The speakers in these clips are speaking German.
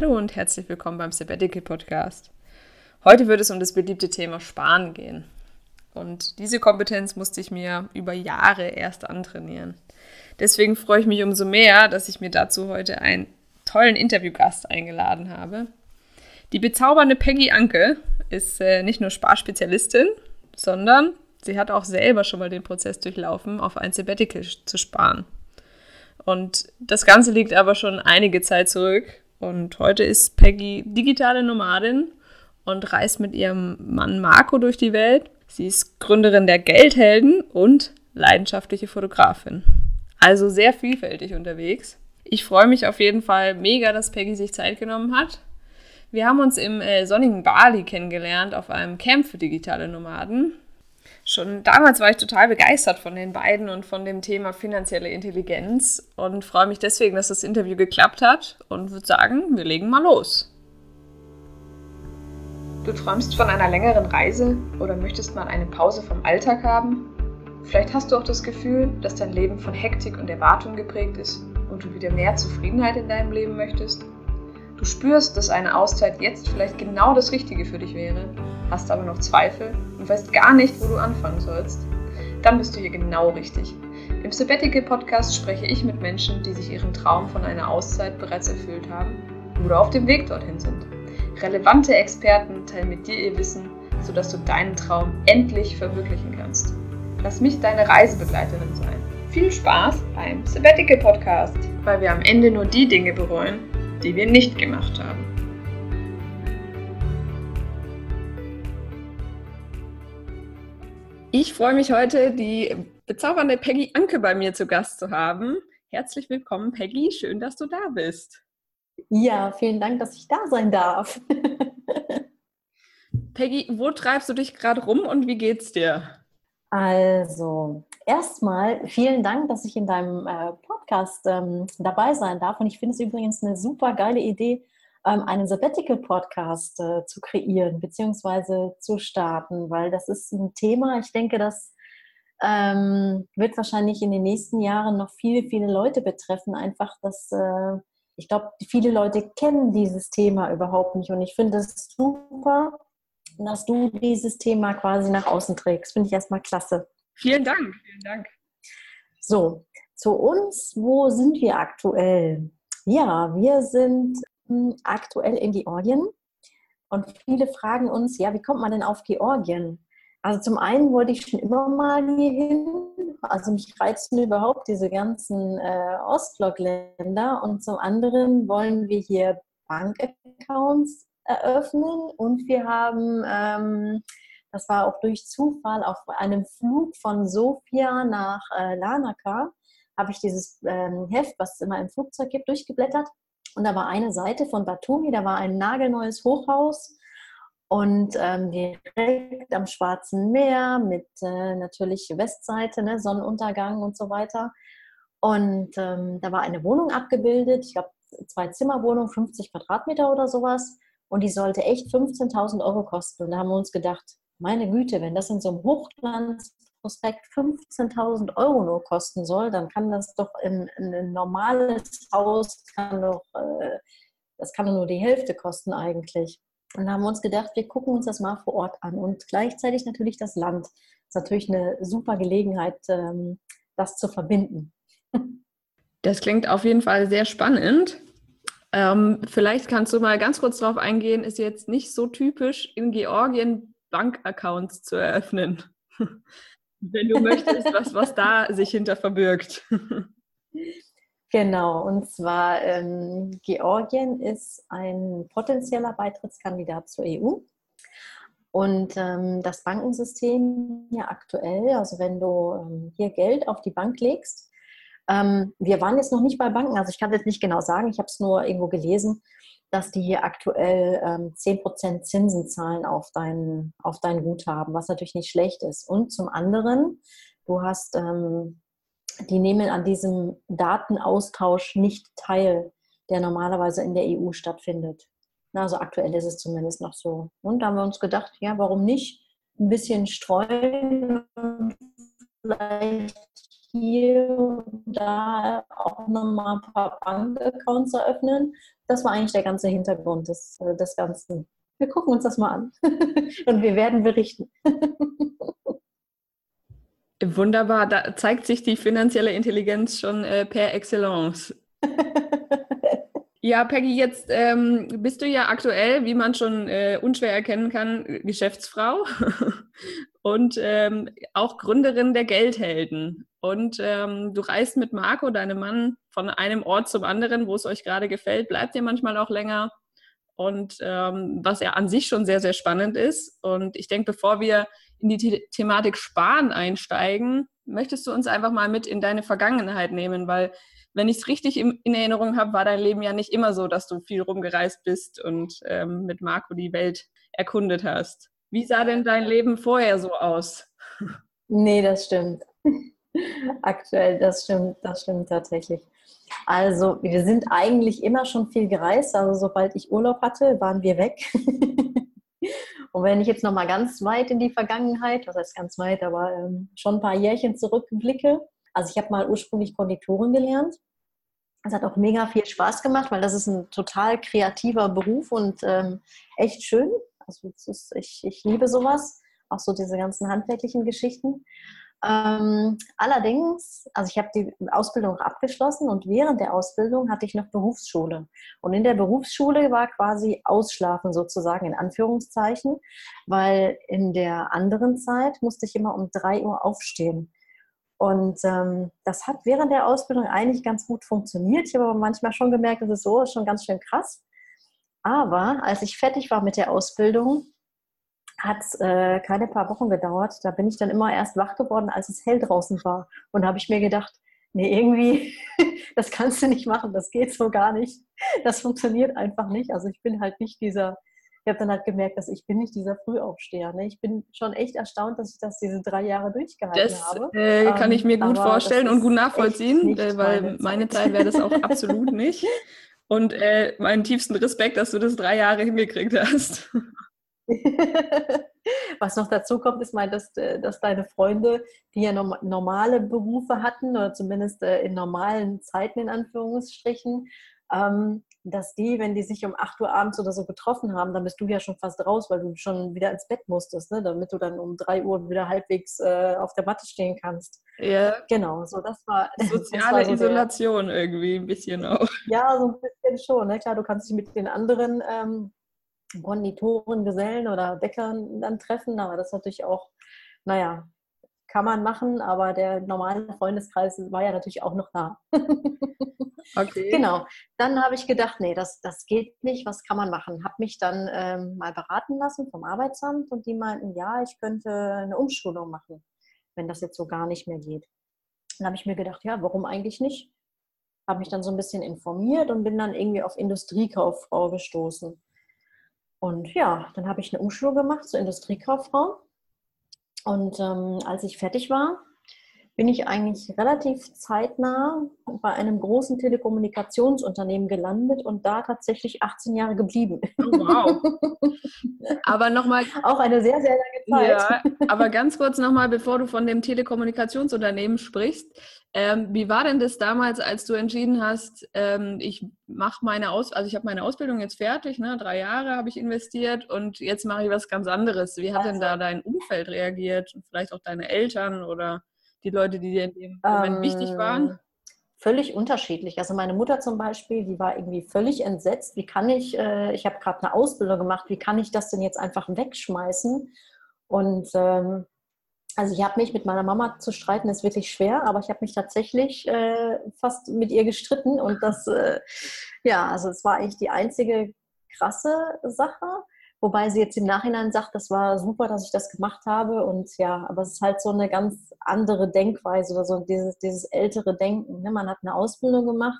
Hallo und herzlich willkommen beim Sabbatical Podcast. Heute wird es um das beliebte Thema Sparen gehen. Und diese Kompetenz musste ich mir über Jahre erst antrainieren. Deswegen freue ich mich umso mehr, dass ich mir dazu heute einen tollen Interviewgast eingeladen habe. Die bezaubernde Peggy Anke ist äh, nicht nur Sparspezialistin, sondern sie hat auch selber schon mal den Prozess durchlaufen, auf ein Sabbatical zu sparen. Und das Ganze liegt aber schon einige Zeit zurück. Und heute ist Peggy digitale Nomadin und reist mit ihrem Mann Marco durch die Welt. Sie ist Gründerin der Geldhelden und leidenschaftliche Fotografin. Also sehr vielfältig unterwegs. Ich freue mich auf jeden Fall mega, dass Peggy sich Zeit genommen hat. Wir haben uns im äh, sonnigen Bali kennengelernt auf einem Camp für digitale Nomaden schon damals war ich total begeistert von den beiden und von dem Thema finanzielle Intelligenz und freue mich deswegen, dass das Interview geklappt hat und würde sagen, wir legen mal los. Du träumst von einer längeren Reise oder möchtest mal eine Pause vom Alltag haben? Vielleicht hast du auch das Gefühl, dass dein Leben von Hektik und Erwartung geprägt ist und du wieder mehr Zufriedenheit in deinem Leben möchtest? Spürst, dass eine Auszeit jetzt vielleicht genau das Richtige für dich wäre, hast aber noch Zweifel und weißt gar nicht, wo du anfangen sollst, dann bist du hier genau richtig. Im Sabbatical Podcast spreche ich mit Menschen, die sich ihren Traum von einer Auszeit bereits erfüllt haben oder auf dem Weg dorthin sind. Relevante Experten teilen mit dir ihr Wissen, sodass du deinen Traum endlich verwirklichen kannst. Lass mich deine Reisebegleiterin sein. Viel Spaß beim Sabbatical Podcast, weil wir am Ende nur die Dinge bereuen, die wir nicht gemacht haben. Ich freue mich heute, die bezaubernde Peggy Anke bei mir zu Gast zu haben. Herzlich willkommen, Peggy. Schön, dass du da bist. Ja, vielen Dank, dass ich da sein darf. Peggy, wo treibst du dich gerade rum und wie geht's dir? Also, erstmal vielen Dank, dass ich in deinem äh, Podcast ähm, dabei sein darf. Und ich finde es übrigens eine super geile Idee, ähm, einen Sabbatical-Podcast äh, zu kreieren bzw. zu starten, weil das ist ein Thema, ich denke, das ähm, wird wahrscheinlich in den nächsten Jahren noch viele, viele Leute betreffen. Einfach, dass äh, ich glaube, viele Leute kennen dieses Thema überhaupt nicht und ich finde es super, dass du dieses Thema quasi nach außen trägst. Finde ich erstmal klasse. Vielen Dank, vielen Dank. So, zu uns, wo sind wir aktuell? Ja, wir sind aktuell in Georgien. Und viele fragen uns, ja, wie kommt man denn auf Georgien? Also zum einen wollte ich schon immer mal hier hin, also mich reizen überhaupt diese ganzen äh, Ostblockländer und zum anderen wollen wir hier Bankaccounts eröffnen und wir haben, ähm, das war auch durch Zufall, auf einem Flug von Sofia nach äh, Larnaca, habe ich dieses ähm, Heft, was es immer im Flugzeug gibt, durchgeblättert und da war eine Seite von Batumi, da war ein nagelneues Hochhaus und ähm, direkt am Schwarzen Meer mit äh, natürlich Westseite, ne, Sonnenuntergang und so weiter. Und ähm, da war eine Wohnung abgebildet, ich glaube zwei Zimmerwohnung, 50 Quadratmeter oder sowas. Und die sollte echt 15.000 Euro kosten. Und da haben wir uns gedacht, meine Güte, wenn das in so einem Hochglanz Prospekt 15.000 Euro nur kosten soll, dann kann das doch in, in ein normales Haus, kann doch, äh, das kann doch nur die Hälfte kosten eigentlich. Und da haben wir uns gedacht, wir gucken uns das mal vor Ort an und gleichzeitig natürlich das Land. Das ist natürlich eine super Gelegenheit, ähm, das zu verbinden. Das klingt auf jeden Fall sehr spannend. Ähm, vielleicht kannst du mal ganz kurz darauf eingehen, ist jetzt nicht so typisch, in Georgien Bankaccounts zu eröffnen. wenn du möchtest, was, was da sich hinter verbirgt. Genau, und zwar ähm, Georgien ist ein potenzieller Beitrittskandidat zur EU. Und ähm, das Bankensystem ja aktuell, also wenn du ähm, hier Geld auf die Bank legst, ähm, wir waren jetzt noch nicht bei Banken, also ich kann das nicht genau sagen, ich habe es nur irgendwo gelesen, dass die hier aktuell ähm, 10% Zinsen zahlen auf dein, auf dein Guthaben, was natürlich nicht schlecht ist. Und zum anderen, du hast, ähm, die nehmen an diesem Datenaustausch nicht teil, der normalerweise in der EU stattfindet. Also aktuell ist es zumindest noch so. Und da haben wir uns gedacht, ja, warum nicht ein bisschen streuen und vielleicht hier und da auch nochmal ein paar Bankaccounts eröffnen. Das war eigentlich der ganze Hintergrund des, äh, des Ganzen. Wir gucken uns das mal an und wir werden berichten. Wunderbar, da zeigt sich die finanzielle Intelligenz schon äh, per Excellence. Ja, Peggy, jetzt ähm, bist du ja aktuell, wie man schon äh, unschwer erkennen kann, Geschäftsfrau und ähm, auch Gründerin der Geldhelden. Und ähm, du reist mit Marco, deinem Mann, von einem Ort zum anderen, wo es euch gerade gefällt, bleibt ihr manchmal auch länger. Und ähm, was ja an sich schon sehr, sehr spannend ist. Und ich denke, bevor wir in die The Thematik Sparen einsteigen, möchtest du uns einfach mal mit in deine Vergangenheit nehmen, weil wenn ich es richtig in, in Erinnerung habe, war dein Leben ja nicht immer so, dass du viel rumgereist bist und ähm, mit Marco die Welt erkundet hast. Wie sah denn dein Leben vorher so aus? Nee, das stimmt. Aktuell, das stimmt, das stimmt tatsächlich. Also, wir sind eigentlich immer schon viel gereist. Also, sobald ich Urlaub hatte, waren wir weg. Und wenn ich jetzt noch mal ganz weit in die Vergangenheit, was heißt ganz weit, aber ähm, schon ein paar Jährchen zurückblicke. Also, ich habe mal ursprünglich Konditorin gelernt es hat auch mega viel Spaß gemacht, weil das ist ein total kreativer Beruf und ähm, echt schön. Also ist, ich, ich liebe sowas, auch so diese ganzen handwerklichen Geschichten. Ähm, allerdings, also ich habe die Ausbildung abgeschlossen und während der Ausbildung hatte ich noch Berufsschule. Und in der Berufsschule war quasi Ausschlafen sozusagen in Anführungszeichen, weil in der anderen Zeit musste ich immer um drei Uhr aufstehen. Und ähm, das hat während der Ausbildung eigentlich ganz gut funktioniert. Ich habe aber manchmal schon gemerkt, das ist so, ist schon ganz schön krass. Aber als ich fertig war mit der Ausbildung, hat es äh, keine paar Wochen gedauert. Da bin ich dann immer erst wach geworden, als es hell draußen war. Und da habe ich mir gedacht, nee, irgendwie, das kannst du nicht machen, das geht so gar nicht. Das funktioniert einfach nicht. Also ich bin halt nicht dieser ich habe dann halt gemerkt, dass ich bin nicht dieser Frühaufsteher. Ne? Ich bin schon echt erstaunt, dass ich das diese drei Jahre durchgehalten das, habe. Äh, kann ich mir gut vorstellen und gut nachvollziehen, äh, weil meine Zeit, meine Zeit wäre das auch absolut nicht. Und äh, meinen tiefsten Respekt, dass du das drei Jahre hingekriegt hast. Was noch dazu kommt, ist mal, dass, äh, dass deine Freunde, die ja normale Berufe hatten, oder zumindest äh, in normalen Zeiten in Anführungsstrichen, ähm, dass die, wenn die sich um 8 Uhr abends oder so getroffen haben, dann bist du ja schon fast raus, weil du schon wieder ins Bett musstest, ne? damit du dann um 3 Uhr wieder halbwegs äh, auf der Matte stehen kannst. Ja. Genau, so das war. Soziale das war so Isolation der, irgendwie ein bisschen auch. Ja, so ein bisschen schon. Ne? Klar, du kannst dich mit den anderen ähm, Konditoren, Gesellen oder Bäckern dann treffen, aber das ist natürlich auch, naja, kann man machen, aber der normale Freundeskreis war ja natürlich auch noch da. okay. Genau. Dann habe ich gedacht, nee, das, das geht nicht, was kann man machen? Habe mich dann ähm, mal beraten lassen vom Arbeitsamt und die meinten, ja, ich könnte eine Umschulung machen, wenn das jetzt so gar nicht mehr geht. Dann habe ich mir gedacht, ja, warum eigentlich nicht? Habe mich dann so ein bisschen informiert und bin dann irgendwie auf Industriekauffrau gestoßen. Und ja, dann habe ich eine Umschulung gemacht zur Industriekauffrau. Und ähm, als ich fertig war, bin ich eigentlich relativ zeitnah bei einem großen Telekommunikationsunternehmen gelandet und da tatsächlich 18 Jahre geblieben. Oh, wow. Aber nochmal. Auch eine sehr, sehr lange Zeit. Ja, aber ganz kurz nochmal, bevor du von dem Telekommunikationsunternehmen sprichst. Ähm, wie war denn das damals, als du entschieden hast, ähm, ich mache meine Aus, also ich habe meine Ausbildung jetzt fertig, ne? drei Jahre habe ich investiert und jetzt mache ich was ganz anderes. Wie hat also, denn da dein Umfeld reagiert? Vielleicht auch deine Eltern oder die Leute, die dir in dem Moment ähm, wichtig waren? Völlig unterschiedlich. Also meine Mutter zum Beispiel, die war irgendwie völlig entsetzt. Wie kann ich, äh, ich habe gerade eine Ausbildung gemacht, wie kann ich das denn jetzt einfach wegschmeißen? Und ähm, also ich habe mich mit meiner Mama zu streiten, ist wirklich schwer, aber ich habe mich tatsächlich äh, fast mit ihr gestritten und das, äh, ja, also es war eigentlich die einzige krasse Sache, wobei sie jetzt im Nachhinein sagt, das war super, dass ich das gemacht habe und ja, aber es ist halt so eine ganz andere Denkweise oder so dieses, dieses ältere Denken. Ne? Man hat eine Ausbildung gemacht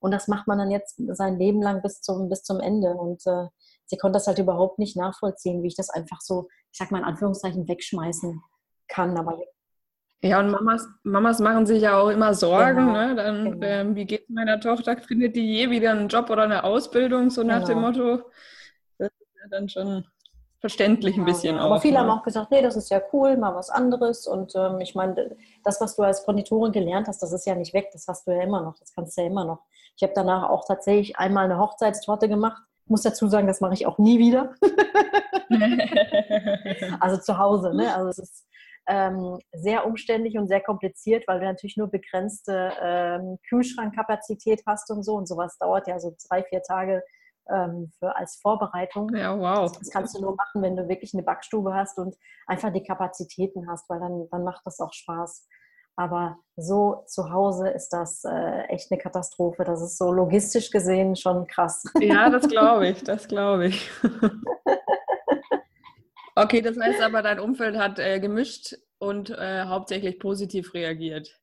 und das macht man dann jetzt sein Leben lang bis zum, bis zum Ende und äh, sie konnte das halt überhaupt nicht nachvollziehen, wie ich das einfach so, ich sag mal in Anführungszeichen, wegschmeißen kann. Aber ja, und Mamas, Mamas machen sich ja auch immer Sorgen. Genau, ne? Dann, genau. ähm, wie geht es meiner Tochter? Findet die je wieder einen Job oder eine Ausbildung? So nach genau. dem Motto. Dann schon verständlich ein bisschen ja, auch. Aber viele ne? haben auch gesagt, nee, das ist ja cool, mal was anderes. Und ähm, ich meine, das, was du als Konditorin gelernt hast, das ist ja nicht weg, das hast du ja immer noch, das kannst du ja immer noch. Ich habe danach auch tatsächlich einmal eine Hochzeitstorte gemacht. Ich muss dazu sagen, das mache ich auch nie wieder. also zu Hause, ne? Also es ist ähm, sehr umständlich und sehr kompliziert, weil du natürlich nur begrenzte ähm, Kühlschrankkapazität hast und so. Und sowas dauert ja so drei, vier Tage ähm, für, als Vorbereitung. Ja, wow. Das kannst du nur machen, wenn du wirklich eine Backstube hast und einfach die Kapazitäten hast, weil dann, dann macht das auch Spaß. Aber so zu Hause ist das äh, echt eine Katastrophe. Das ist so logistisch gesehen schon krass. Ja, das glaube ich, das glaube ich. okay, das heißt aber, dein Umfeld hat äh, gemischt und äh, hauptsächlich positiv reagiert.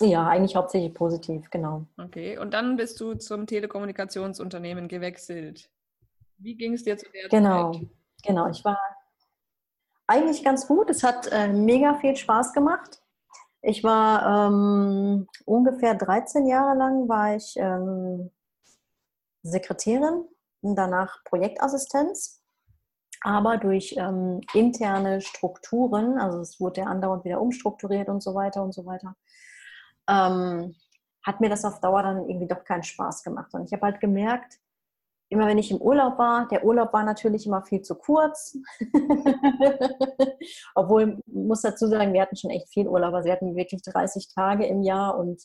Ja, eigentlich hauptsächlich positiv, genau. Okay, und dann bist du zum Telekommunikationsunternehmen gewechselt. Wie ging es dir zu der Genau, Zeit? genau. Ich war eigentlich ganz gut. Es hat äh, mega viel Spaß gemacht. Ich war ähm, ungefähr 13 Jahre lang war ich ähm, Sekretärin und danach Projektassistenz. Aber durch ähm, interne Strukturen, also es wurde ja andauernd wieder umstrukturiert und so weiter und so weiter, ähm, hat mir das auf Dauer dann irgendwie doch keinen Spaß gemacht. Und ich habe halt gemerkt, immer wenn ich im Urlaub war, der Urlaub war natürlich immer viel zu kurz. Obwohl, muss dazu sagen, wir hatten schon echt viel Urlaub. Also wir hatten wirklich 30 Tage im Jahr und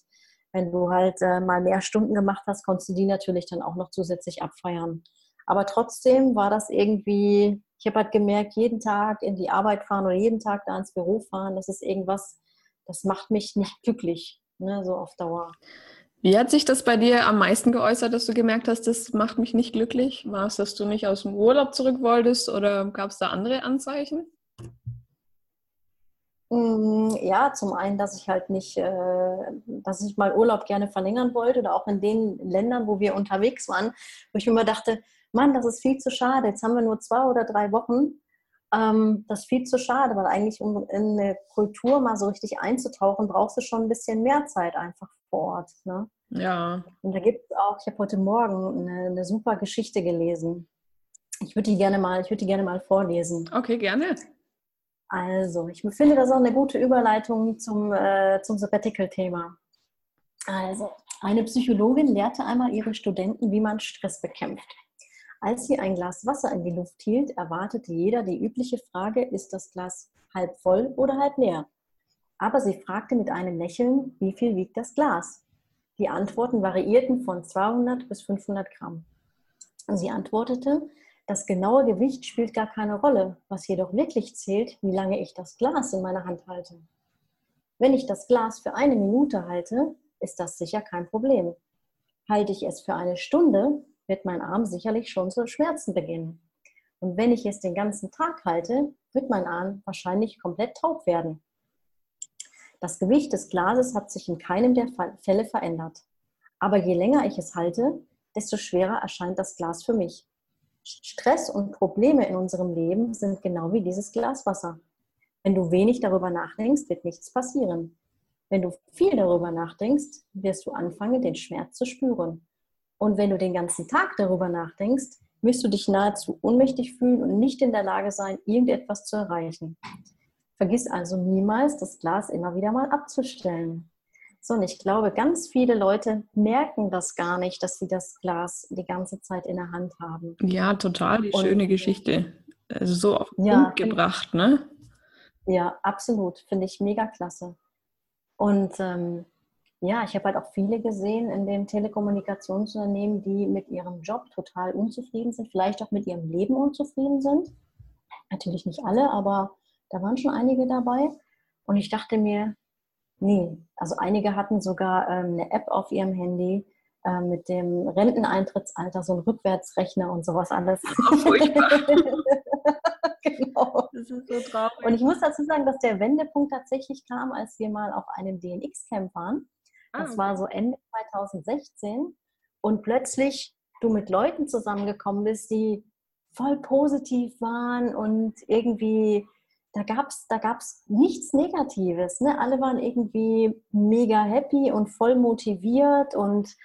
wenn du halt äh, mal mehr Stunden gemacht hast, konntest du die natürlich dann auch noch zusätzlich abfeiern. Aber trotzdem war das irgendwie, ich habe halt gemerkt, jeden Tag in die Arbeit fahren oder jeden Tag da ins Büro fahren, das ist irgendwas, das macht mich nicht glücklich, ne, so auf Dauer. Wie hat sich das bei dir am meisten geäußert, dass du gemerkt hast, das macht mich nicht glücklich? War es, dass du nicht aus dem Urlaub zurück wolltest oder gab es da andere Anzeichen? Mm, Ja, zum einen, dass ich halt nicht, äh, dass ich mal Urlaub gerne verlängern wollte oder auch in den Ländern, wo wir unterwegs waren, wo ich mir immer dachte, Mann, das ist viel zu schade. Jetzt haben wir nur zwei oder drei Wochen. Ähm, das ist viel zu schade, weil eigentlich, um in eine Kultur mal so richtig einzutauchen, brauchst du schon ein bisschen mehr Zeit einfach vor Ort. Ne? Ja. Und da gibt es auch, ich habe heute Morgen eine, eine super Geschichte gelesen. Ich würde die gerne mal, ich würde die gerne mal vorlesen. Okay, gerne. Also, ich finde das auch eine gute Überleitung zum, äh, zum Sabbatical-Thema. Also, eine Psychologin lehrte einmal ihre Studenten, wie man Stress bekämpft. Als sie ein Glas Wasser in die Luft hielt, erwartete jeder die übliche Frage, ist das Glas halb voll oder halb leer? Aber sie fragte mit einem Lächeln, wie viel wiegt das Glas? Die Antworten variierten von 200 bis 500 Gramm. Sie antwortete, das genaue Gewicht spielt gar keine Rolle. Was jedoch wirklich zählt, wie lange ich das Glas in meiner Hand halte. Wenn ich das Glas für eine Minute halte, ist das sicher kein Problem. Halte ich es für eine Stunde, wird mein Arm sicherlich schon zu schmerzen beginnen. Und wenn ich es den ganzen Tag halte, wird mein Arm wahrscheinlich komplett taub werden. Das Gewicht des Glases hat sich in keinem der Fälle verändert. Aber je länger ich es halte, desto schwerer erscheint das Glas für mich. Stress und Probleme in unserem Leben sind genau wie dieses Glas Wasser. Wenn du wenig darüber nachdenkst, wird nichts passieren. Wenn du viel darüber nachdenkst, wirst du anfangen, den Schmerz zu spüren. Und wenn du den ganzen Tag darüber nachdenkst, wirst du dich nahezu ohnmächtig fühlen und nicht in der Lage sein, irgendetwas zu erreichen. Vergiss also niemals, das Glas immer wieder mal abzustellen. So, und ich glaube, ganz viele Leute merken das gar nicht, dass sie das Glas die ganze Zeit in der Hand haben. Ja, total die Und- schöne Geschichte. Also so auf den Ja, Punkt gebracht, ne? Ja, absolut. Finde ich mega klasse. Und ähm, ja, ich habe halt auch viele gesehen in den Telekommunikationsunternehmen, die mit ihrem Job total unzufrieden sind, vielleicht auch mit ihrem Leben unzufrieden sind. Natürlich nicht alle, aber da waren schon einige dabei. Und ich dachte mir, nee, also einige hatten sogar ähm, eine App auf ihrem Handy äh, mit dem Renteneintrittsalter, so ein Rückwärtsrechner und sowas alles. Furchtbar. genau. Das ist so traurig. Und ich muss dazu sagen, dass der Wendepunkt tatsächlich kam, als wir mal auf einem DNX-Camp waren. Das Ah, war so Ende 2016. Und plötzlich du mit Leuten zusammengekommen bist, die voll positiv waren und irgendwie, da gab es da gab's nichts Negatives. Ne? Alle waren irgendwie mega happy und voll motiviert und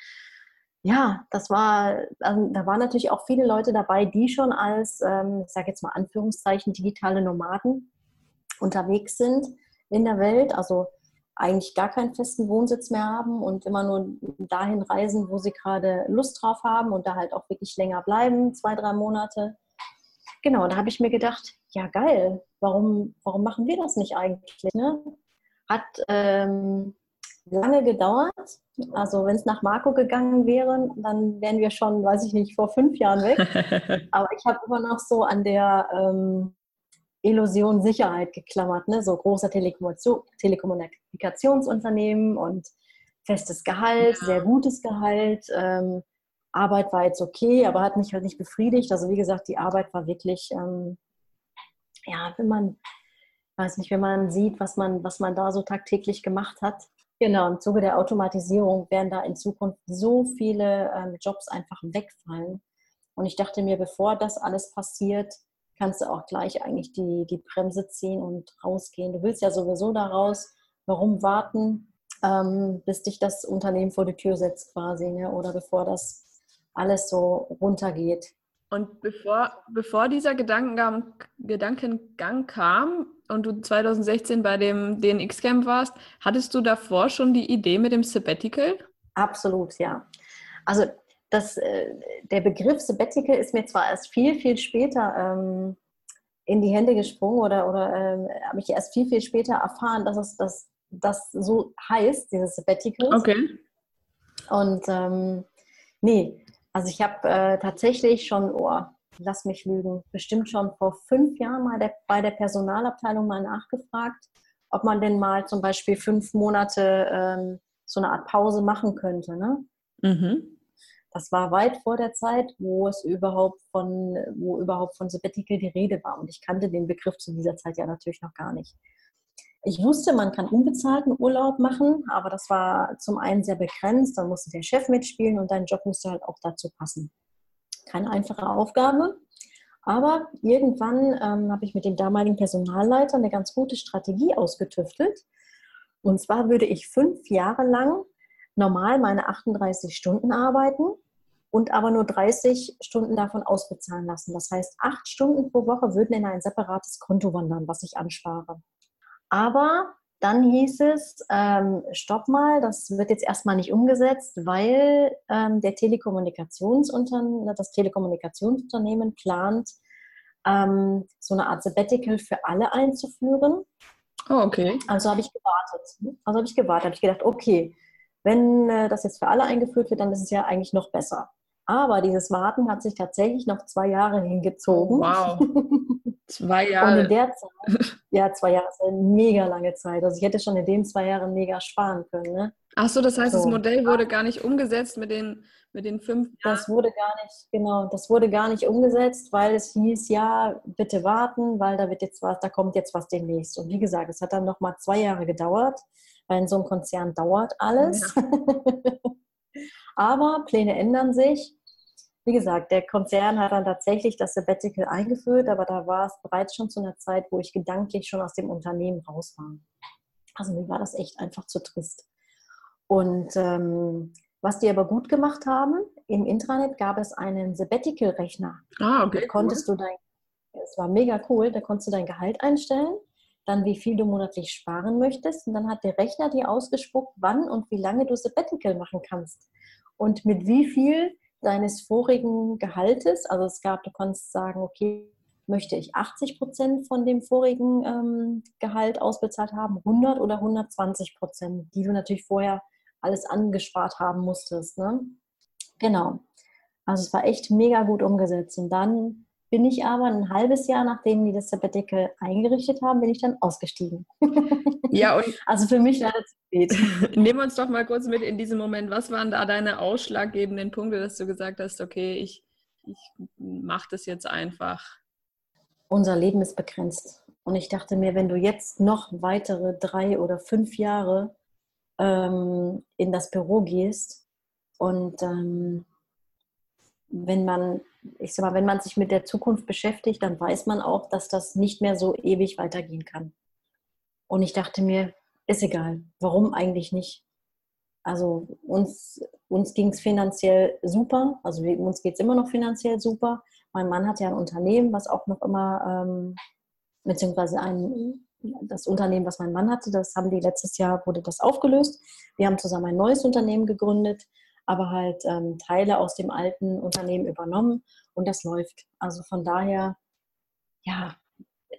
ja, das war, also, da waren natürlich auch viele Leute dabei, die schon als, ähm, ich sage jetzt mal Anführungszeichen, digitale Nomaden unterwegs sind in der Welt. Also eigentlich gar keinen festen Wohnsitz mehr haben und immer nur dahin reisen, wo sie gerade Lust drauf haben und da halt auch wirklich länger bleiben, zwei, drei Monate. Genau, da habe ich mir gedacht, ja geil, warum, warum machen wir das nicht eigentlich? Ne? Hat ähm, lange gedauert. Also wenn es nach Marco gegangen wäre, dann wären wir schon, weiß ich nicht, vor fünf Jahren weg. Aber ich habe immer noch so an der ähm, Illusion Sicherheit geklammert, ne? so großer Telekommunikation, Telekommunikationsunternehmen und festes Gehalt, ja. sehr gutes Gehalt. Ähm, Arbeit war jetzt okay, aber hat mich halt nicht befriedigt. Also wie gesagt, die Arbeit war wirklich, ähm, ja, wenn man, weiß nicht, wenn man sieht, was man, was man da so tagtäglich gemacht hat. Genau, im Zuge der Automatisierung werden da in Zukunft so viele ähm, Jobs einfach wegfallen. Und ich dachte mir, bevor das alles passiert, kannst du auch gleich eigentlich die, die Bremse ziehen und rausgehen. Du willst ja sowieso da raus. Warum warten, ähm, bis dich das Unternehmen vor die Tür setzt quasi, ne? oder bevor das alles so runtergeht. Und bevor, bevor dieser Gedankengang, Gedankengang kam und du 2016 bei dem DNX-Camp warst, hattest du davor schon die Idee mit dem Sabbatical? Absolut, ja. Also das, äh, der Begriff Sabbatical ist mir zwar erst viel, viel später ähm, in die Hände gesprungen oder, oder ähm, habe ich erst viel, viel später erfahren, dass es das, das so heißt, dieses Sabbatical. Okay. Und ähm, nee, also ich habe äh, tatsächlich schon, oh, lass mich lügen, bestimmt schon vor fünf Jahren mal der, bei der Personalabteilung mal nachgefragt, ob man denn mal zum Beispiel fünf Monate ähm, so eine Art Pause machen könnte. Ne? Mhm. Das war weit vor der Zeit, wo es überhaupt von, wo überhaupt von Sabbatical die Rede war. Und ich kannte den Begriff zu dieser Zeit ja natürlich noch gar nicht. Ich wusste, man kann unbezahlten Urlaub machen, aber das war zum einen sehr begrenzt. Dann musste der Chef mitspielen und dein Job musste halt auch dazu passen. Keine einfache Aufgabe. Aber irgendwann ähm, habe ich mit dem damaligen Personalleiter eine ganz gute Strategie ausgetüftelt. Und zwar würde ich fünf Jahre lang normal meine 38 Stunden arbeiten und aber nur 30 Stunden davon ausbezahlen lassen. Das heißt, acht Stunden pro Woche würden in ein separates Konto wandern, was ich anspare. Aber dann hieß es, ähm, stopp mal, das wird jetzt erstmal nicht umgesetzt, weil ähm, der Telekommunikationsunternehmen, das Telekommunikationsunternehmen plant, ähm, so eine Art Sabbatical für alle einzuführen. Oh, okay. Also habe ich gewartet. Also habe ich gewartet, habe ich gedacht, okay, wenn äh, das jetzt für alle eingeführt wird, dann ist es ja eigentlich noch besser. Aber dieses Warten hat sich tatsächlich noch zwei Jahre hingezogen. Wow. Zwei Jahre. Und in der Zeit, ja, zwei Jahre ist eine mega lange Zeit. Also ich hätte schon in den zwei Jahren mega sparen können. Ne? Ach so, das heißt, so. das Modell wurde gar nicht umgesetzt mit den, mit den fünf Jahren? Das wurde gar nicht, genau, das wurde gar nicht umgesetzt, weil es hieß, ja, bitte warten, weil da wird jetzt was, da kommt jetzt was demnächst. Und wie gesagt, es hat dann nochmal zwei Jahre gedauert, weil in so einem Konzern dauert alles. Ja. Aber Pläne ändern sich. Wie gesagt, der Konzern hat dann tatsächlich das Sabbatical eingeführt, aber da war es bereits schon zu einer Zeit, wo ich gedanklich schon aus dem Unternehmen raus war. Also mir war das echt einfach zu trist. Und ähm, was die aber gut gemacht haben, im Intranet gab es einen Sabbatical-Rechner. Ah, okay. Da konntest cool. du dein, es war mega cool, da konntest du dein Gehalt einstellen, dann wie viel du monatlich sparen möchtest und dann hat der Rechner dir ausgespuckt, wann und wie lange du Sabbatical machen kannst und mit wie viel deines vorigen Gehaltes. Also es gab, du konntest sagen, okay, möchte ich 80 Prozent von dem vorigen ähm, Gehalt ausbezahlt haben, 100 oder 120 Prozent, die du natürlich vorher alles angespart haben musstest. Ne? Genau. Also es war echt mega gut umgesetzt. Und dann bin ich aber ein halbes Jahr, nachdem die das Sabbatical eingerichtet haben, bin ich dann ausgestiegen. Ja, und also für mich leider zu spät. Nehmen wir uns doch mal kurz mit in diesem Moment. Was waren da deine ausschlaggebenden Punkte, dass du gesagt hast, okay, ich, ich mache das jetzt einfach? Unser Leben ist begrenzt. Und ich dachte mir, wenn du jetzt noch weitere drei oder fünf Jahre ähm, in das Büro gehst und ähm, wenn man, ich sag mal, wenn man sich mit der Zukunft beschäftigt, dann weiß man auch, dass das nicht mehr so ewig weitergehen kann. Und ich dachte mir, ist egal, warum eigentlich nicht? also uns, uns ging es finanziell super, also uns geht es immer noch finanziell super. Mein Mann hat ja ein Unternehmen, was auch noch immer, ähm, beziehungsweise ein, das Unternehmen, was mein Mann hatte, das haben die letztes Jahr, wurde das aufgelöst. Wir haben zusammen ein neues Unternehmen gegründet, aber halt ähm, Teile aus dem alten Unternehmen übernommen und das läuft. Also von daher, ja,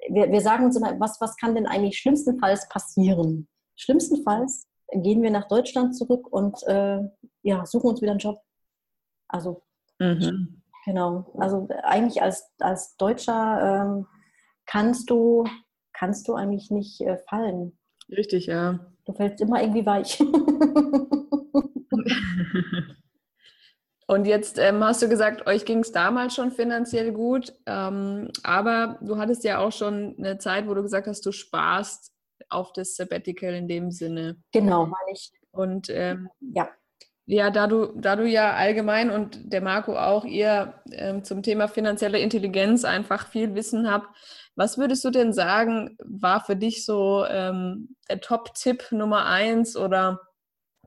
wir, wir sagen uns immer, was, was kann denn eigentlich schlimmstenfalls passieren? Schlimmstenfalls gehen wir nach Deutschland zurück und äh, ja, suchen uns wieder einen Job. Also, mhm. genau. Also eigentlich als, als Deutscher ähm, kannst du, kannst du eigentlich nicht äh, fallen. Richtig, ja. Du fällst immer irgendwie weich. Und jetzt ähm, hast du gesagt, euch ging es damals schon finanziell gut, ähm, aber du hattest ja auch schon eine Zeit, wo du gesagt hast, du sparst auf das Sabbatical in dem Sinne. Genau, weil ich. Und ähm, ja. Ja, da du, da du ja allgemein und der Marco auch ihr ähm, zum Thema finanzielle Intelligenz einfach viel Wissen habt, was würdest du denn sagen, war für dich so ähm, der Top-Tipp Nummer eins oder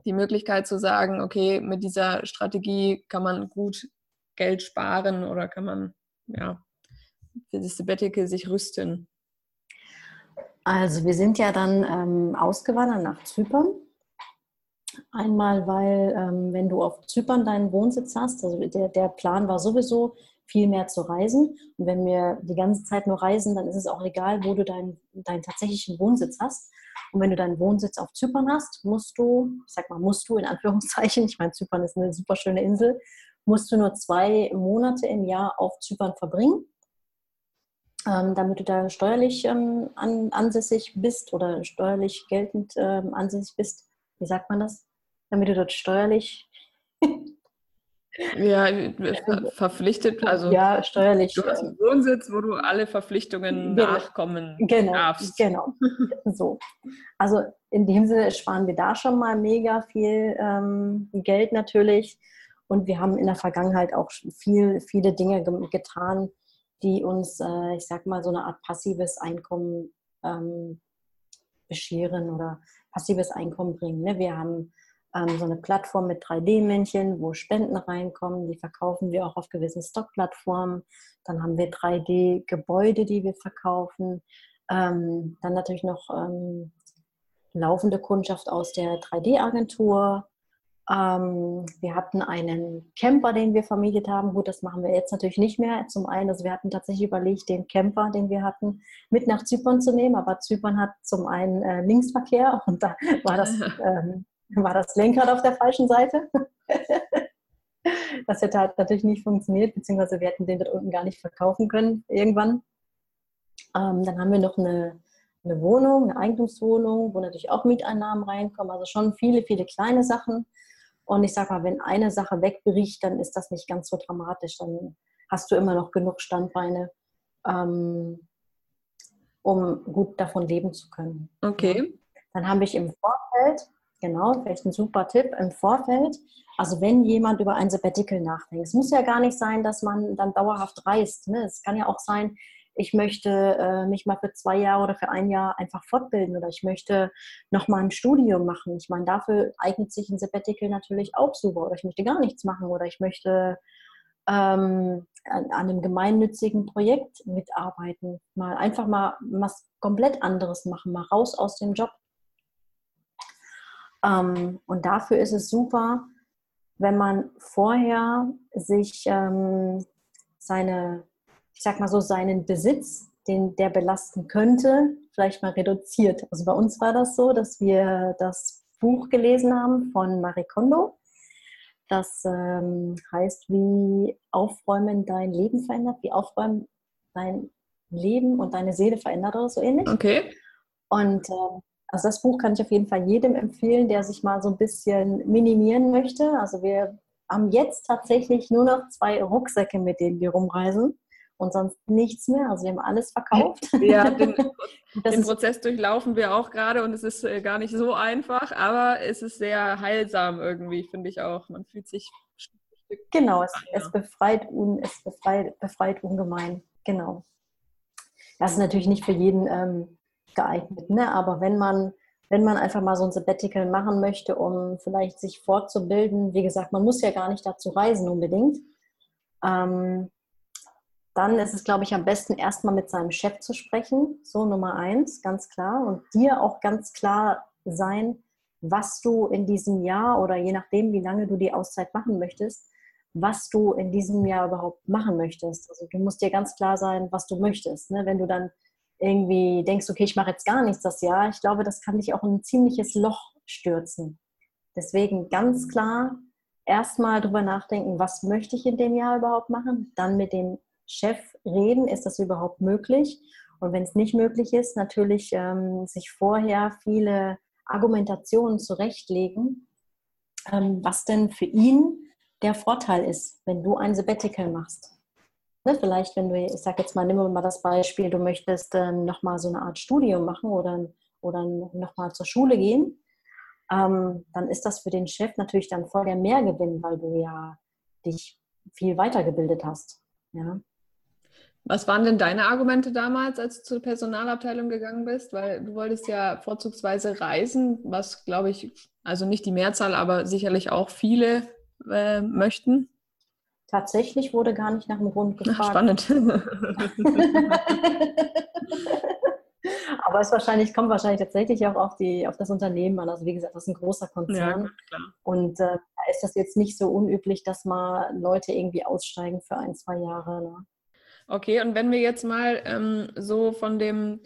die Möglichkeit zu sagen, okay, mit dieser Strategie kann man gut Geld sparen oder kann man ja für das Sabbatical sich rüsten? Also wir sind ja dann ähm, ausgewandert nach Zypern. Einmal, weil ähm, wenn du auf Zypern deinen Wohnsitz hast, also der, der Plan war sowieso viel mehr zu reisen. Und wenn wir die ganze Zeit nur reisen, dann ist es auch egal, wo du deinen, deinen tatsächlichen Wohnsitz hast. Und wenn du deinen Wohnsitz auf Zypern hast, musst du, ich sag mal, musst du in Anführungszeichen, ich meine, Zypern ist eine super schöne Insel, musst du nur zwei Monate im Jahr auf Zypern verbringen ähm, damit du da steuerlich ähm, an, ansässig bist oder steuerlich geltend ähm, ansässig bist. Wie sagt man das? Damit du dort steuerlich ja, ver verpflichtet, also ja, steuerlich. Du hast einen Wohnsitz, wo du alle Verpflichtungen genau, nachkommen genau, darfst. Genau, so. Also in dem Sinne sparen wir da schon mal mega viel ähm, Geld natürlich. Und wir haben in der Vergangenheit auch viel, viele Dinge getan, die uns, äh, ich sag mal, so eine Art passives Einkommen ähm, bescheren oder passives Einkommen bringen. Ne? Wir haben so eine Plattform mit 3D-Männchen, wo Spenden reinkommen. Die verkaufen wir auch auf gewissen Stockplattformen. Dann haben wir 3D-Gebäude, die wir verkaufen. Ähm, dann natürlich noch ähm, laufende Kundschaft aus der 3D-Agentur. Ähm, wir hatten einen Camper, den wir vermietet haben. Gut, das machen wir jetzt natürlich nicht mehr. Zum einen, also wir hatten tatsächlich überlegt, den Camper, den wir hatten, mit nach Zypern zu nehmen. Aber Zypern hat zum einen äh, Linksverkehr und da war das, ähm, war das Lenkrad auf der falschen Seite. das hätte halt natürlich nicht funktioniert, beziehungsweise wir hätten den dort unten gar nicht verkaufen können irgendwann. Ähm, dann haben wir noch eine, eine Wohnung, eine Eigentumswohnung, wo natürlich auch Mieteinnahmen reinkommen. Also schon viele, viele kleine Sachen. Und ich sage mal, wenn eine Sache wegbricht, dann ist das nicht ganz so dramatisch. Dann hast du immer noch genug Standbeine, ähm, um gut davon leben zu können. Okay. Dann habe ich im Vorfeld, genau, vielleicht ein super Tipp, im Vorfeld, also wenn jemand über ein Sabbatical nachdenkt, es muss ja gar nicht sein, dass man dann dauerhaft reist. Ne? Es kann ja auch sein, ich möchte äh, mich mal für zwei Jahre oder für ein Jahr einfach fortbilden oder ich möchte noch mal ein Studium machen. Ich meine, dafür eignet sich ein Sabbatical natürlich auch super oder ich möchte gar nichts machen oder ich möchte ähm, an, an, einem gemeinnützigen Projekt mitarbeiten, mal einfach mal was komplett anderes machen, mal raus aus dem Job. Ähm, und dafür ist es super, wenn man vorher sich ähm, seine ich sag mal so, seinen Besitz, den der belasten könnte, vielleicht mal reduziert. Also bei uns war das so, dass wir das Buch gelesen haben von Marie Kondo. Das ähm, heißt, wie Aufräumen dein Leben verändert, wie Aufräumen dein Leben und deine Seele verändert oder so ähnlich. Okay. Und äh, also das Buch kann ich auf jeden Fall jedem empfehlen, der sich mal so ein bisschen minimieren möchte. Also wir haben jetzt tatsächlich nur noch zwei Rucksäcke, mit denen wir rumreisen und sonst nichts mehr. Also wir haben alles verkauft. Ja, den, den Prozess durchlaufen wir auch gerade und es ist äh, gar nicht so einfach, aber es ist sehr heilsam irgendwie, finde ich auch. Man fühlt sich Genau, es, es, befreit, un, es befreit, befreit ungemein. Genau. Das ist natürlich nicht für jeden ähm, geeignet, ne? aber wenn man wenn man einfach mal so ein Sabbatical machen möchte, um vielleicht sich fortzubilden. Wie gesagt, man muss ja gar nicht dazu reisen unbedingt. Ähm, dann ist es, glaube ich, am besten erstmal mit seinem Chef zu sprechen. So Nummer eins, ganz klar. Und dir auch ganz klar sein, was du in diesem Jahr oder je nachdem, wie lange du die Auszeit machen möchtest, was du in diesem Jahr überhaupt machen möchtest. Also du musst dir ganz klar sein, was du möchtest. Ne? Wenn du dann irgendwie denkst, okay, ich mache jetzt gar nichts das Jahr, ich glaube, das kann dich auch in ein ziemliches Loch stürzen. Deswegen ganz klar erstmal drüber nachdenken, was möchte ich in dem Jahr überhaupt machen, dann mit dem Chef reden, ist das überhaupt möglich? Und wenn es nicht möglich ist, natürlich ähm, sich vorher viele Argumentationen zurechtlegen, ähm, was denn für ihn der Vorteil ist, wenn du ein Sabbatical machst. Ne, vielleicht, wenn du, ich sage jetzt mal, nimm mal das Beispiel, du möchtest ähm, nochmal so eine Art Studium machen oder, oder nochmal zur Schule gehen, ähm, dann ist das für den Chef natürlich dann voll der Mehrgewinn, weil du ja dich viel weitergebildet hast. Ja. Was waren denn deine Argumente damals, als du zur Personalabteilung gegangen bist? Weil du wolltest ja vorzugsweise reisen, was glaube ich, also nicht die Mehrzahl, aber sicherlich auch viele äh, möchten. Tatsächlich wurde gar nicht nach dem Grund gefragt. Ach, spannend. Aber es wahrscheinlich, kommt wahrscheinlich tatsächlich auch auf, die, auf das Unternehmen an. Also wie gesagt, das ist ein großer Konzern. Ja, klar. Und äh, da ist das jetzt nicht so unüblich, dass mal Leute irgendwie aussteigen für ein, zwei Jahre. Ne? Okay, und wenn wir jetzt mal ähm, so von dem,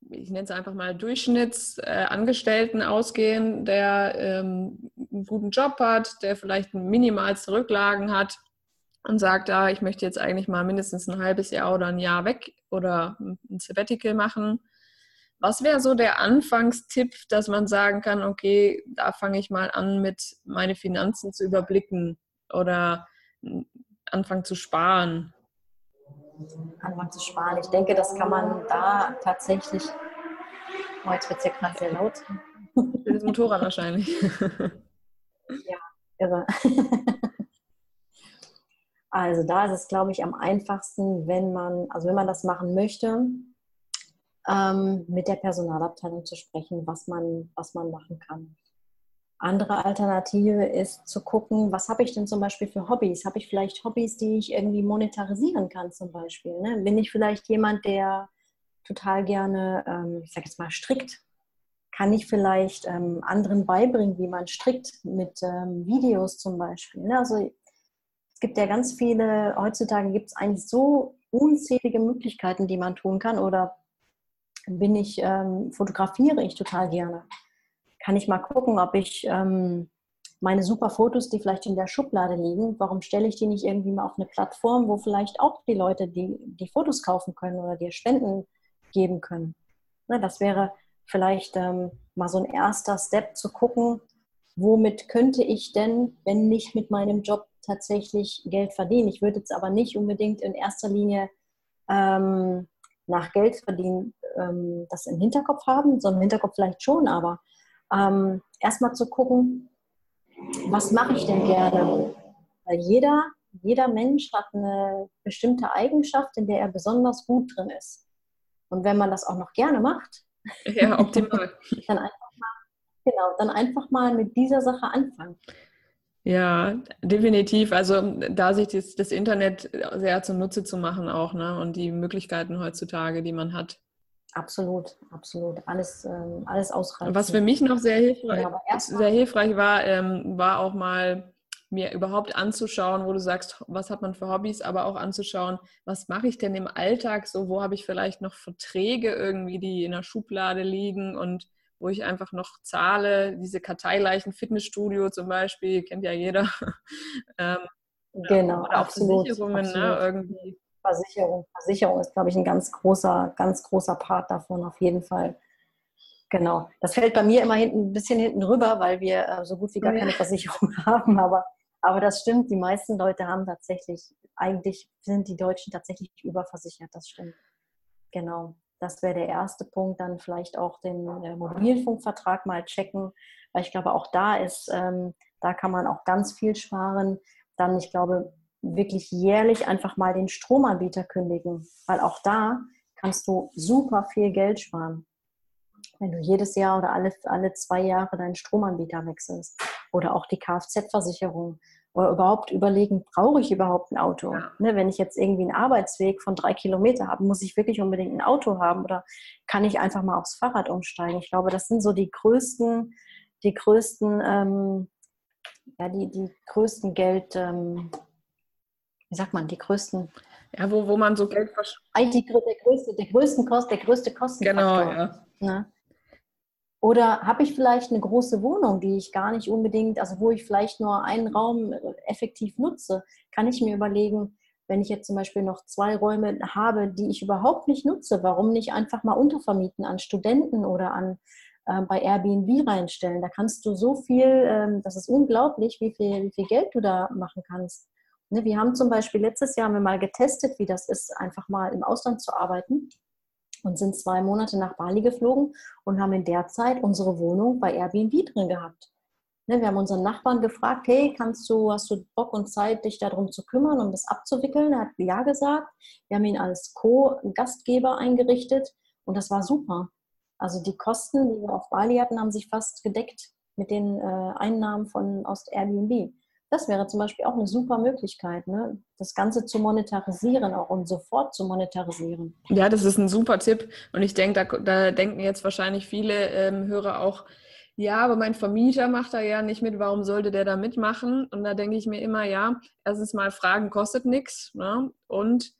ich nenne es einfach mal Durchschnittsangestellten äh, ausgehen, der ähm, einen guten Job hat, der vielleicht minimalste Rücklagen hat und sagt, ah, ich möchte jetzt eigentlich mal mindestens ein halbes Jahr oder ein Jahr weg oder ein Sabbatical machen. Was wäre so der Anfangstipp, dass man sagen kann, okay, da fange ich mal an, mit meine Finanzen zu überblicken oder anfangen zu sparen? anfangen zu sparen. Ich denke, das kann man da tatsächlich. Oh, jetzt wird es ja gerade sehr laut. Das Motorrad wahrscheinlich. Ja, irre. Also da ist es, glaube ich, am einfachsten, wenn man, also wenn man das machen möchte, ähm, mit der Personalabteilung zu sprechen, was man, was man machen kann. Andere Alternative ist zu gucken, was habe ich denn zum Beispiel für Hobbys? Habe ich vielleicht Hobbys, die ich irgendwie monetarisieren kann zum Beispiel? Ne? Bin ich vielleicht jemand, der total gerne, ähm, ich sage jetzt mal, strickt? Kann ich vielleicht ähm, anderen beibringen, wie man strickt mit ähm, Videos zum Beispiel? Ne? Also es gibt ja ganz viele, heutzutage gibt es eigentlich so unzählige Möglichkeiten, die man tun kann. Oder bin ich, ähm, fotografiere ich total gerne? kann ich mal gucken, ob ich ähm, meine super Fotos, die vielleicht in der Schublade liegen, warum stelle ich die nicht irgendwie mal auf eine Plattform, wo vielleicht auch die Leute die, die Fotos kaufen können oder dir Spenden geben können. Ne, das wäre vielleicht ähm, mal so ein erster Step zu gucken, womit könnte ich denn, wenn nicht mit meinem Job tatsächlich Geld verdienen. Ich würde jetzt aber nicht unbedingt in erster Linie ähm, nach Geld verdienen ähm, das im Hinterkopf haben, sondern im Hinterkopf vielleicht schon, aber ähm, erstmal zu gucken, was mache ich denn gerne? Weil jeder, jeder Mensch hat eine bestimmte Eigenschaft, in der er besonders gut drin ist. Und wenn man das auch noch gerne macht, ja, optimal. dann genau, dann einfach mal mit dieser Sache anfangen. Ja, definitiv. Also da sich das, das Internet sehr zunutze zu machen auch, ne? Und die Möglichkeiten heutzutage, die man hat. Absolut, absolut. Alles, ähm, alles ausreichend. Was für mich noch sehr hilfreich, ja, sehr hilfreich war, ähm, war auch mal mir überhaupt anzuschauen, wo du sagst, was hat man für Hobbys, aber auch anzuschauen, was mache ich denn im Alltag so, wo habe ich vielleicht noch Verträge irgendwie, die in der Schublade liegen und wo ich einfach noch zahle, diese Karteileichen Fitnessstudio zum Beispiel, kennt ja jeder. ähm, genau, oder auch absolut, Versicherungen, ne, absolut. Ne, irgendwie Versicherung. Versicherung ist, glaube ich, ein ganz großer, ganz großer Part davon auf jeden Fall. Genau. Das fällt bei mir immer hinten, ein bisschen hinten rüber, weil wir äh, so gut wie gar keine Versicherung haben. Aber, aber das stimmt. Die meisten Leute haben tatsächlich, eigentlich sind die Deutschen tatsächlich überversichert. Das stimmt. Genau. Das wäre der erste Punkt. Dann vielleicht auch den äh, Mobilfunkvertrag mal checken, weil ich glaube, auch da ist, ähm, da kann man auch ganz viel sparen. Dann, ich glaube, wirklich jährlich einfach mal den Stromanbieter kündigen, weil auch da kannst du super viel Geld sparen. wenn du jedes Jahr oder alle, alle zwei Jahre deinen Stromanbieter wechselst oder auch die Kfz-Versicherung oder überhaupt überlegen, brauche ich überhaupt ein Auto? Ja. Ne, wenn ich jetzt irgendwie einen Arbeitsweg von drei Kilometer habe, muss ich wirklich unbedingt ein Auto haben oder kann ich einfach mal aufs Fahrrad umsteigen? Ich glaube, das sind so die größten, die größten, ähm, ja, die, die größten Geld, ähm, wie sagt man, die größten ja, wo, wo man so Geld verschwendet. Der größte, der größten Kost, der größte Kostenfaktor. Genau, ja. Ne? Oder habe ich vielleicht eine große Wohnung, die ich gar nicht unbedingt, also wo ich vielleicht nur einen Raum effektiv nutze, kann ich mir überlegen, wenn ich jetzt zum Beispiel noch zwei Räume habe, die ich überhaupt nicht nutze, warum nicht einfach mal untervermieten an Studenten oder an äh, bei Airbnb reinstellen? Da kannst du so viel, ähm, das ist unglaublich, wie viel, wie viel Geld du da machen kannst. Ne, wir haben zum Beispiel letztes Jahr haben wir mal getestet, wie das ist, einfach mal im Ausland zu arbeiten und sind zwei Monate nach Bali geflogen und haben in der Zeit unsere Wohnung bei Airbnb drin gehabt. Ne, wir haben unseren Nachbarn gefragt, hey, kannst du, hast du Bock und Zeit, dich darum zu kümmern, um das abzuwickeln? Er hat ja gesagt. Wir haben ihn als Co-Gastgeber eingerichtet und das war super. Also die Kosten, die wir auf Bali hatten, haben sich fast gedeckt mit den äh, Einnahmen von aus Airbnb. Das wäre zum Beispiel auch eine super Möglichkeit, ne? das Ganze zu monetarisieren auch und sofort zu monetarisieren. Ja, das ist ein super Tipp. Und ich denke, da, da denken jetzt wahrscheinlich viele ähm, Hörer auch, ja, aber mein Vermieter macht da ja nicht mit, warum sollte der da mitmachen? Und da denke ich mir immer, ja, erstens mal Fragen kostet nichts ne? und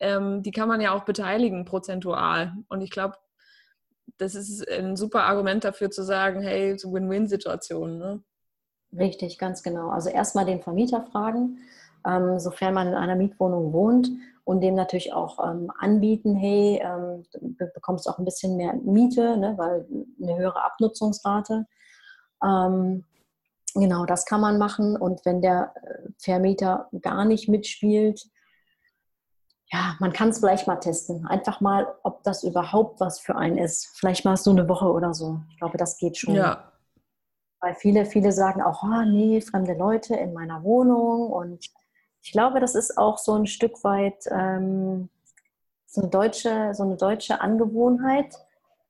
ähm, die kann man ja auch beteiligen prozentual. Und ich glaube, das ist ein super Argument dafür zu sagen, hey, so Win-Win-Situation. Ne? Richtig, ganz genau. Also erstmal den Vermieter fragen, ähm, sofern man in einer Mietwohnung wohnt und dem natürlich auch ähm, anbieten, hey, ähm, du bekommst auch ein bisschen mehr Miete, ne, weil eine höhere Abnutzungsrate. Ähm, genau, das kann man machen. Und wenn der äh, Vermieter gar nicht mitspielt, ja, man kann es vielleicht mal testen. Einfach mal, ob das überhaupt was für einen ist. Vielleicht mal so eine Woche oder so. Ich glaube, das geht schon. Ja, weil viele, viele sagen auch, oh nee, fremde Leute in meiner Wohnung. Und ich glaube, das ist auch so ein Stück weit ähm, so, eine deutsche, so eine deutsche Angewohnheit,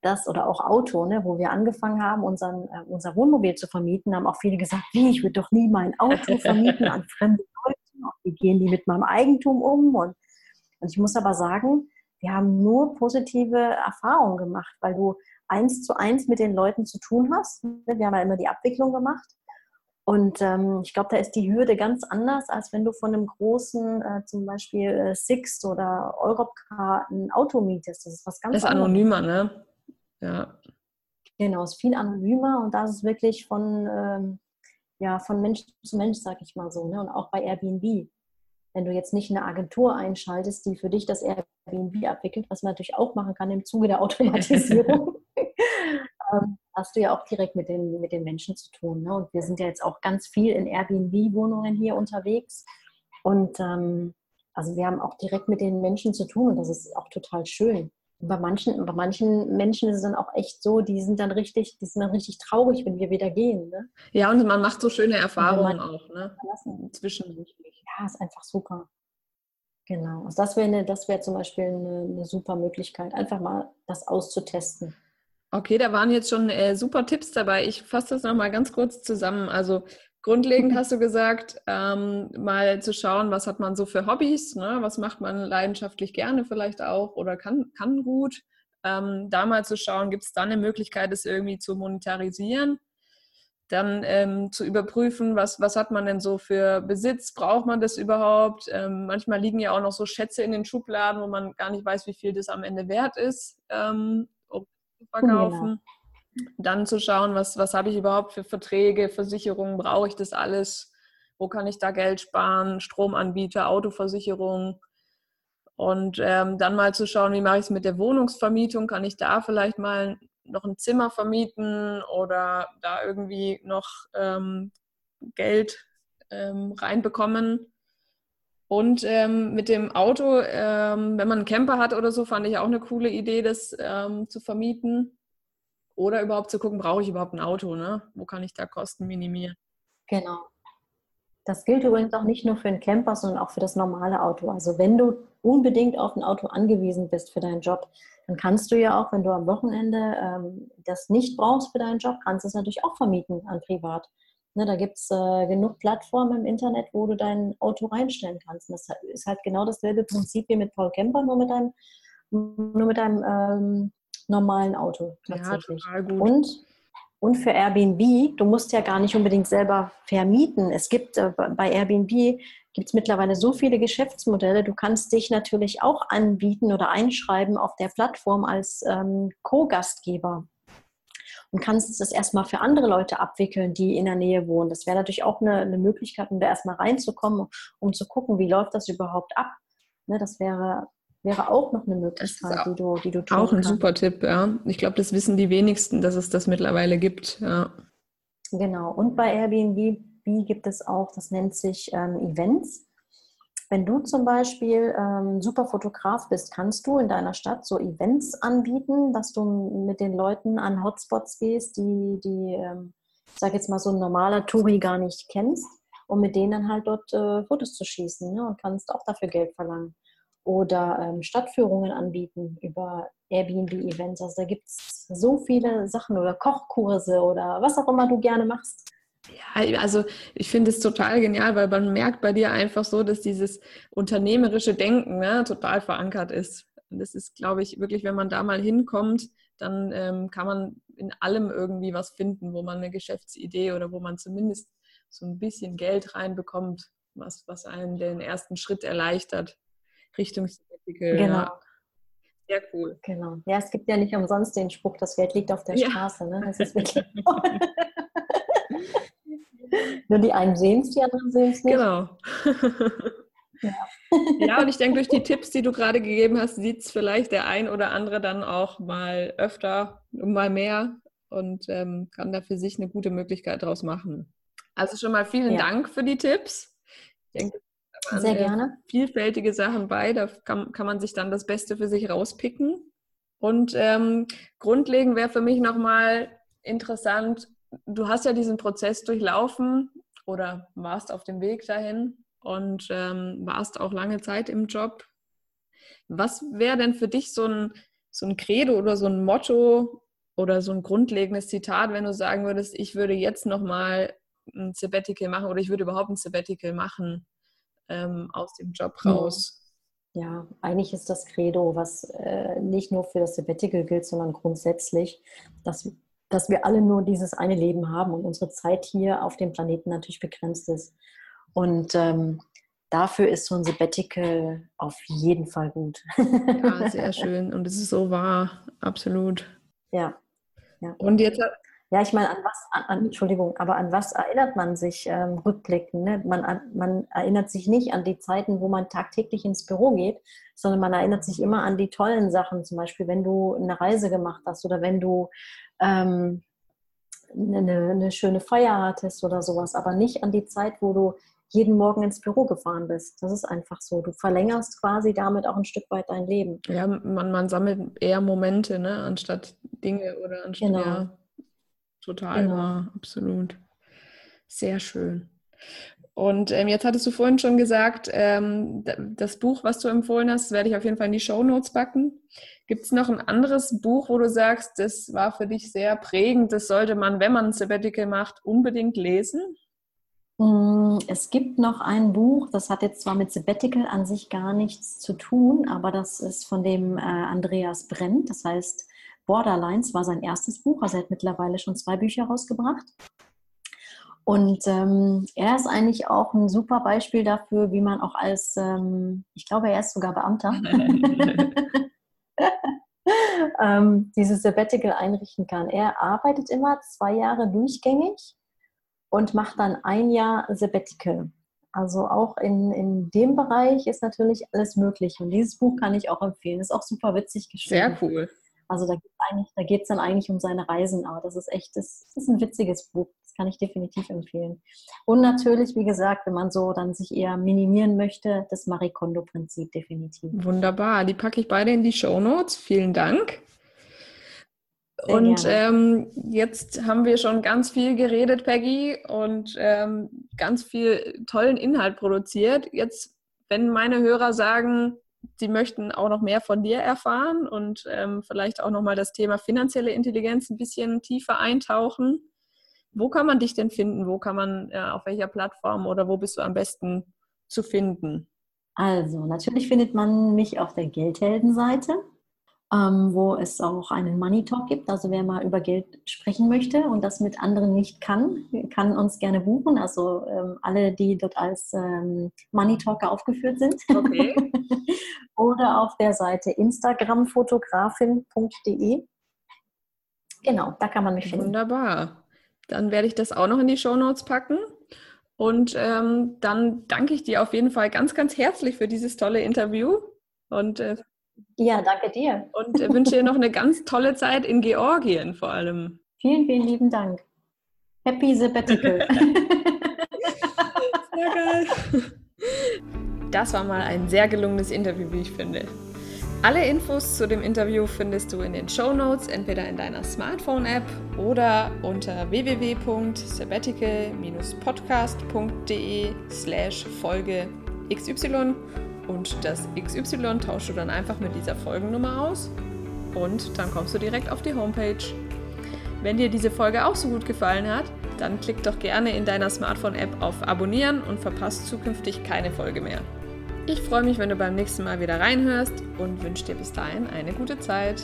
das oder auch Auto, ne, wo wir angefangen haben, unseren, äh, unser Wohnmobil zu vermieten, haben auch viele gesagt, wie, ich würde doch nie mein Auto vermieten an fremde Leute. Wie gehen die mit meinem Eigentum um? Und, und ich muss aber sagen, wir haben nur positive Erfahrungen gemacht, weil du eins zu eins mit den Leuten zu tun hast. Wir haben ja immer die Abwicklung gemacht. Und ähm, ich glaube, da ist die Hürde ganz anders, als wenn du von einem großen, äh, zum Beispiel äh, Sixt oder Europcar ein Auto mietest. Das ist was ganz anderes. Das ist anonymer, ne? Ja. Genau, es ist viel anonymer und da ist es wirklich von, ähm, ja, von Mensch zu Mensch, sag ich mal so. Ne? Und auch bei Airbnb. Wenn du jetzt nicht eine Agentur einschaltest, die für dich das Airbnb abwickelt, was man natürlich auch machen kann im Zuge der Automatisierung, ähm, hast du ja auch direkt mit den, mit den Menschen zu tun. Ne? Und wir sind ja jetzt auch ganz viel in Airbnb-Wohnungen hier unterwegs. Und ähm, also wir haben auch direkt mit den Menschen zu tun und das ist auch total schön. Und bei manchen, bei manchen Menschen ist es dann auch echt so, die sind dann richtig, die sind dann richtig traurig, wenn wir wieder gehen. Ne? Ja, und man macht so schöne Erfahrungen auch, ne? Zwischenmenschlich. Ja, ist einfach super. Genau. Also das wäre das wäre zum Beispiel eine, eine super Möglichkeit, einfach mal das auszutesten. Okay, da waren jetzt schon äh, super Tipps dabei. Ich fasse das nochmal ganz kurz zusammen. Also grundlegend hast du gesagt, ähm, mal zu schauen, was hat man so für Hobbys, ne? was macht man leidenschaftlich gerne vielleicht auch oder kann, kann gut. Ähm, da mal zu schauen, gibt es da eine Möglichkeit, das irgendwie zu monetarisieren. Dann ähm, zu überprüfen, was, was hat man denn so für Besitz, braucht man das überhaupt? Ähm, manchmal liegen ja auch noch so Schätze in den Schubladen, wo man gar nicht weiß, wie viel das am Ende wert ist. Ähm, verkaufen. Genau. Dann zu schauen, was, was habe ich überhaupt für Verträge, Versicherungen, brauche ich das alles? Wo kann ich da Geld sparen? Stromanbieter, Autoversicherung. Und ähm, dann mal zu schauen, wie mache ich es mit der Wohnungsvermietung? Kann ich da vielleicht mal noch ein Zimmer vermieten oder da irgendwie noch ähm, Geld ähm, reinbekommen? Und ähm, mit dem Auto, ähm, wenn man einen Camper hat oder so, fand ich auch eine coole Idee, das ähm, zu vermieten. Oder überhaupt zu gucken, brauche ich überhaupt ein Auto? Ne? Wo kann ich da Kosten minimieren? Genau. Das gilt übrigens auch nicht nur für den Camper, sondern auch für das normale Auto. Also wenn du unbedingt auf ein Auto angewiesen bist für deinen Job, dann kannst du ja auch, wenn du am Wochenende ähm, das nicht brauchst für deinen Job, kannst du es natürlich auch vermieten an privat. Ne, da gibt es äh, genug Plattformen im Internet, wo du dein Auto reinstellen kannst. Und das ist halt genau dasselbe Prinzip wie mit Paul Camper, nur mit deinem, nur mit deinem ähm, normalen Auto tatsächlich. Ja. Und und für Airbnb, du musst ja gar nicht unbedingt selber vermieten. Es gibt äh, bei Airbnb gibt es mittlerweile so viele Geschäftsmodelle. Du kannst dich natürlich auch anbieten oder einschreiben auf der Plattform als ähm, Co-Gastgeber und kannst das erstmal für andere Leute abwickeln, die in der Nähe wohnen. Das wäre natürlich auch eine, eine, Möglichkeit, um da erstmal reinzukommen, um zu gucken, wie läuft das überhaupt ab. Ne, das wäre wäre auch noch eine Möglichkeit, die du, die du tun Auch ein kannst. super Tipp, ja. Ich glaube, das wissen die wenigsten, dass es das mittlerweile gibt, ja. Genau. Und bei Airbnb gibt es auch, das nennt sich ähm, Events. Wenn du zum Beispiel ähm, super Fotograf bist, kannst du in deiner Stadt so Events anbieten, dass du mit den Leuten an Hotspots gehst, die, die ähm, ich sage jetzt mal, so ein normaler Touri gar nicht kennst, um mit denen halt dort äh, Fotos zu schießen ne? und kannst auch dafür Geld verlangen oder ähm, Stadtführungen anbieten über Airbnb-Events. Also da gibt es so viele Sachen oder Kochkurse oder was auch immer du gerne machst. Ja, also ich finde es total genial, weil man merkt bei dir einfach so, dass dieses unternehmerische Denken ne, total verankert ist. Und das ist, glaube ich, wirklich, wenn man da mal hinkommt, dann ähm, kann man in allem irgendwie was finden, wo man eine Geschäftsidee oder wo man zumindest so ein bisschen Geld reinbekommt, was, was einem den ersten Schritt erleichtert. Richtung Sabbatical. Genau. Ja. Sehr cool. Genau. Ja, es gibt ja nicht umsonst den Spruch, das Geld liegt auf der ja. Straße. Ne? Das ist wirklich Nur die einen sehen es, die anderen sehen es nicht. Genau. ja. ja, und ich denke, durch die Tipps, die du gerade gegeben hast, sieht es vielleicht der ein oder andere dann auch mal öfter und mal mehr und ähm, kann da für sich eine gute Möglichkeit draus machen. Also schon mal vielen ja. Dank für die Tipps. Ich denke, sehr gerne. Vielfältige Sachen bei, da kann, kann man sich dann das Beste für sich rauspicken. Und ähm, grundlegend wäre für mich nochmal interessant, du hast ja diesen Prozess durchlaufen oder warst auf dem Weg dahin und ähm, warst auch lange Zeit im Job. Was wäre denn für dich so ein, so ein Credo oder so ein Motto oder so ein grundlegendes Zitat, wenn du sagen würdest, ich würde jetzt nochmal ein Sabbatical machen oder ich würde überhaupt ein Sabbatical machen? ähm, aus dem Job raus. Ja, eigentlich ist das Credo, was äh, nicht nur für das Sabbatical gilt, sondern grundsätzlich, dass, dass wir alle nur dieses eine Leben haben und unsere Zeit hier auf dem Planeten natürlich begrenzt ist. Und ähm, dafür ist so ein Sabbatical auf jeden Fall gut. ja, sehr schön. Und es ist so wahr, absolut. Ja. ja. Und jetzt ja, ich meine, an was, an, Entschuldigung, aber an was erinnert man sich ähm, rückblickend? Ne? Man, man erinnert sich nicht an die Zeiten, wo man tagtäglich ins Büro geht, sondern man erinnert sich immer an die tollen Sachen, zum Beispiel, wenn du eine Reise gemacht hast oder wenn du ähm, eine, eine schöne Feier hattest oder sowas, aber nicht an die Zeit, wo du jeden Morgen ins Büro gefahren bist. Das ist einfach so. Du verlängerst quasi damit auch ein Stück weit dein Leben. Ja, man, man sammelt eher Momente, ne, anstatt Dinge oder anstatt. Genau. Ja total genau. wahr, absolut. Sehr schön. Und ähm, jetzt hattest du vorhin schon gesagt, ähm, das Buch, was du empfohlen hast, werde ich auf jeden Fall in die Show Notes packen. Gibt es noch ein anderes Buch, wo du sagst, das war für dich sehr prägend, das sollte man, wenn man ein Sabbatical macht, unbedingt lesen? Mm, es gibt noch ein Buch, das hat jetzt zwar mit Sabbatical an sich gar nichts zu tun, aber das ist von dem äh, Andreas Brent, das heißt Borderlines war sein erstes Buch, also er hat mittlerweile schon zwei Bücher rausgebracht. Und ähm, er ist eigentlich auch ein super Beispiel dafür, wie man auch als, ähm, ich glaube, er ist sogar Beamter, ähm, dieses Sabbatical einrichten kann. Er arbeitet immer zwei Jahre durchgängig und macht dann ein Jahr Sabbatical. Also auch in, in dem Bereich ist natürlich alles möglich. Und dieses Buch kann ich auch empfehlen. Ist auch super witzig geschrieben. Sehr cool. Also da geht es dann eigentlich um seine Reisen, aber das ist echt, das ist ein witziges Buch. Kann ich definitiv empfehlen. Und natürlich, wie gesagt, wenn man so dann sich eher minimieren möchte, das Marie Kondo-Prinzip definitiv. Wunderbar. Die packe ich beide in die Show Notes. Vielen Dank. Sehr und ähm, jetzt haben wir schon ganz viel geredet, Peggy, und ähm, ganz viel tollen Inhalt produziert. Jetzt, wenn meine Hörer sagen, sie möchten auch noch mehr von dir erfahren und ähm, vielleicht auch noch mal das Thema finanzielle Intelligenz ein bisschen tiefer eintauchen, wo kann man dich denn finden? Wo kann man, äh, auf welcher Plattform oder wo bist du am besten zu finden? Also, natürlich findet man mich auf der Geldheldenseite ähm, wo es auch einen Money Talk gibt. Also wer mal über Geld sprechen möchte und das mit anderen nicht kann, kann uns gerne buchen. Also ähm, alle, die dort als ähm, Money Talker aufgeführt sind. Okay. Oder auf der Seite instagramfotografin.de. Genau, da kann man mich finden. Wunderbar. Dann werde ich das auch noch in die Show Notes packen. Und ähm, dann danke ich dir auf jeden Fall ganz, ganz herzlich für dieses tolle Interview und äh, ja, danke dir. Und wünsche dir noch eine ganz tolle Zeit in Georgien vor allem. Vielen, vielen lieben Dank. Happy Sabbatical. sehr geil. Das war mal ein sehr gelungenes Interview, wie ich finde. Alle Infos zu dem Interview findest du in den Show Notes, entweder in deiner Smartphone-App oder unter www.sabbatical-podcast.de slash Folge XY und das XY tauschst du dann einfach mit dieser Folgennummer aus und dann kommst du direkt auf die Homepage. Wenn dir diese Folge auch so gut gefallen hat, dann klick doch gerne in deiner Smartphone-App auf Abonnieren und verpasst zukünftig keine Folge mehr. Ich freue mich, wenn du beim nächsten Mal wieder reinhörst und wünsche dir bis dahin eine gute Zeit.